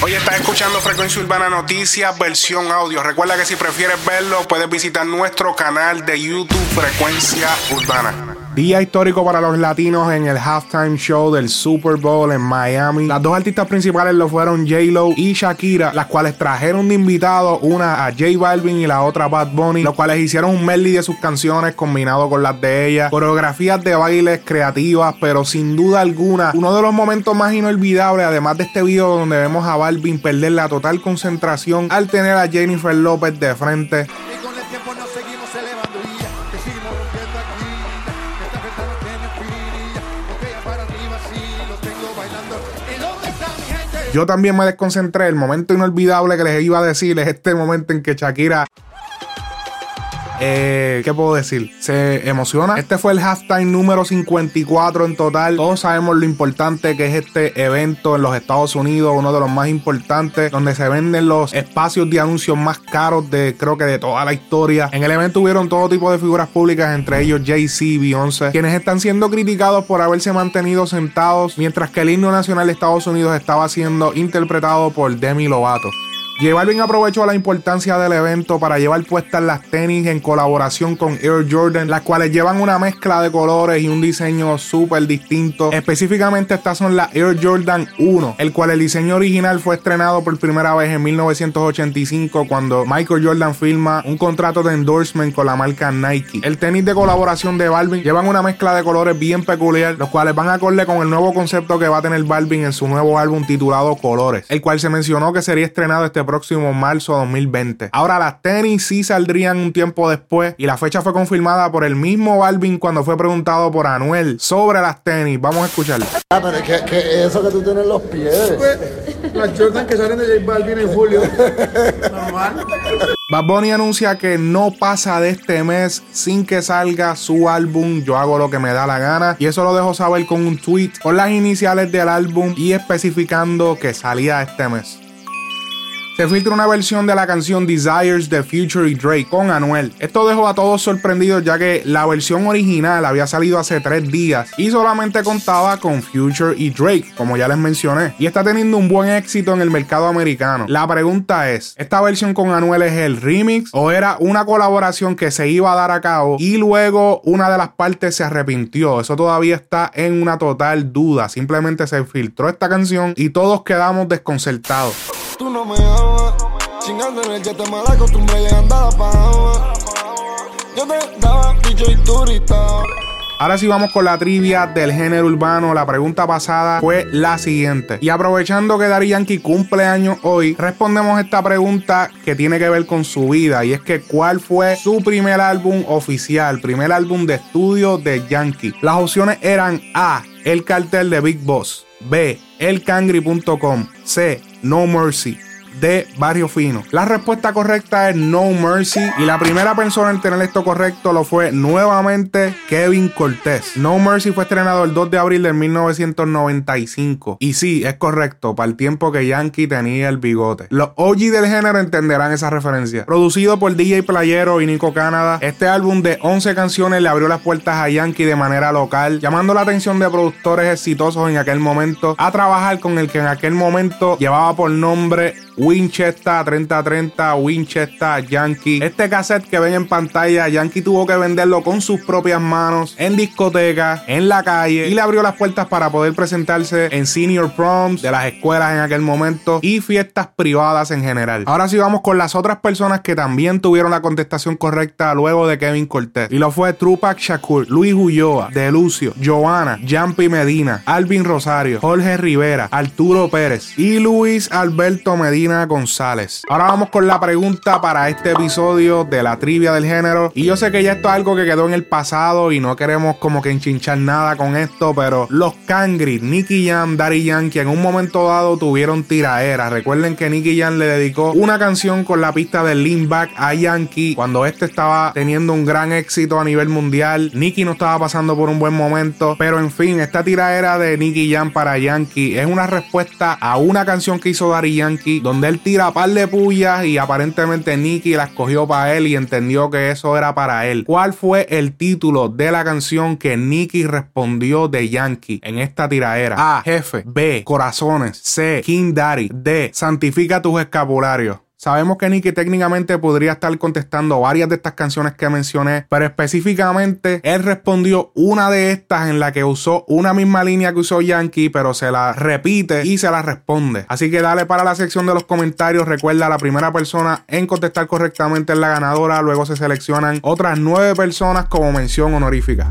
Hoy estás escuchando Frecuencia Urbana Noticias, versión audio. Recuerda que si prefieres verlo, puedes visitar nuestro canal de YouTube Frecuencia Urbana. Día histórico para los latinos en el halftime show del Super Bowl en Miami. Las dos artistas principales lo fueron J-Lo y Shakira, las cuales trajeron de invitado una a J Balvin y la otra a Bad Bunny, los cuales hicieron un medley de sus canciones combinado con las de ella. Coreografías de bailes creativas, pero sin duda alguna, uno de los momentos más inolvidables, además de este video donde vemos a Balvin perder la total concentración al tener a Jennifer López de frente. Yo también me desconcentré. El momento inolvidable que les iba a decir es este momento en que Shakira eh, ¿Qué puedo decir? Se emociona. Este fue el halftime número 54 en total. Todos sabemos lo importante que es este evento en los Estados Unidos, uno de los más importantes, donde se venden los espacios de anuncios más caros de creo que de toda la historia. En el evento hubieron todo tipo de figuras públicas, entre ellos Jay-Z, Beyoncé, quienes están siendo criticados por haberse mantenido sentados mientras que el himno nacional de Estados Unidos estaba siendo interpretado por Demi Lovato. J Balvin aprovechó la importancia del evento para llevar puestas las tenis en colaboración con Air Jordan, las cuales llevan una mezcla de colores y un diseño súper distinto. Específicamente estas son las Air Jordan 1, el cual el diseño original fue estrenado por primera vez en 1985 cuando Michael Jordan firma un contrato de endorsement con la marca Nike. El tenis de colaboración de Balvin llevan una mezcla de colores bien peculiar, los cuales van a acorde con el nuevo concepto que va a tener Balvin en su nuevo álbum titulado Colores, el cual se mencionó que sería estrenado este próximo marzo 2020. Ahora las tenis sí saldrían un tiempo después y la fecha fue confirmada por el mismo Balvin cuando fue preguntado por Anuel sobre las tenis. Vamos a escucharlo. Ah, pero que, que eso que tú tienes en los pies. Las Jordan que salen de J Balvin en julio. Normal. Bad Bunny anuncia que no pasa de este mes sin que salga su álbum Yo hago lo que me da la gana y eso lo dejó saber con un tweet con las iniciales del álbum y especificando que salía este mes. Se filtra una versión de la canción Desires de Future y Drake con Anuel. Esto dejó a todos sorprendidos ya que la versión original había salido hace tres días y solamente contaba con Future y Drake, como ya les mencioné, y está teniendo un buen éxito en el mercado americano. La pregunta es, ¿esta versión con Anuel es el remix o era una colaboración que se iba a dar a cabo y luego una de las partes se arrepintió? Eso todavía está en una total duda. Simplemente se filtró esta canción y todos quedamos desconcertados. Tú no me amas. Chingando en el. Yo y turista. Ahora sí vamos con la trivia del género urbano. La pregunta pasada fue la siguiente. Y aprovechando que Dari Yankee cumple años hoy, respondemos esta pregunta que tiene que ver con su vida. Y es que ¿cuál fue su primer álbum oficial? Primer álbum de estudio de Yankee. Las opciones eran A. El cartel de Big Boss. B. Elcangri.com. C. No Mercy de Barrio Fino. La respuesta correcta es No Mercy y la primera persona en tener esto correcto lo fue nuevamente Kevin Cortés. No Mercy fue estrenado el 2 de abril de 1995 y sí, es correcto, para el tiempo que Yankee tenía el bigote. Los OG del género entenderán esa referencia. Producido por DJ Playero y Nico Canadá, este álbum de 11 canciones le abrió las puertas a Yankee de manera local, llamando la atención de productores exitosos en aquel momento a trabajar con el que en aquel momento llevaba por nombre Winchester 3030, Winchester Yankee. Este cassette que ven en pantalla, Yankee tuvo que venderlo con sus propias manos en discotecas, en la calle y le abrió las puertas para poder presentarse en senior proms de las escuelas en aquel momento y fiestas privadas en general. Ahora sí vamos con las otras personas que también tuvieron la contestación correcta luego de Kevin Cortés. Y lo fue Trupac Shakur, Luis Ulloa, Delucio, Joana, Jampi Medina, Alvin Rosario, Jorge Rivera, Arturo Pérez y Luis Alberto Medina González. Ahora vamos con la pregunta para este episodio de la trivia del género. Y yo sé que ya esto es algo que quedó en el pasado y no queremos como que enchinchar nada con esto, pero los Cangri, Nicky Jam, Daddy Yankee en un momento dado tuvieron tiraera. Recuerden que Nicky Jam le dedicó una canción con la pista de Lean Back a Yankee cuando este estaba teniendo un gran éxito a nivel mundial. Nicky no estaba pasando por un buen momento, pero en fin, esta tiraera de Nicky Jam para Yankee es una respuesta a una canción que hizo Daddy Yankee donde donde él tira par de pullas y aparentemente Nicky la escogió para él y entendió que eso era para él. ¿Cuál fue el título de la canción que Nicky respondió de Yankee en esta tiraera? A. Jefe. B. Corazones. C. King Daddy. D. Santifica tus escapularios. Sabemos que Nicky técnicamente podría estar contestando varias de estas canciones que mencioné, pero específicamente él respondió una de estas en la que usó una misma línea que usó Yankee, pero se la repite y se la responde. Así que dale para la sección de los comentarios. Recuerda, la primera persona en contestar correctamente es la ganadora. Luego se seleccionan otras nueve personas como mención honorífica.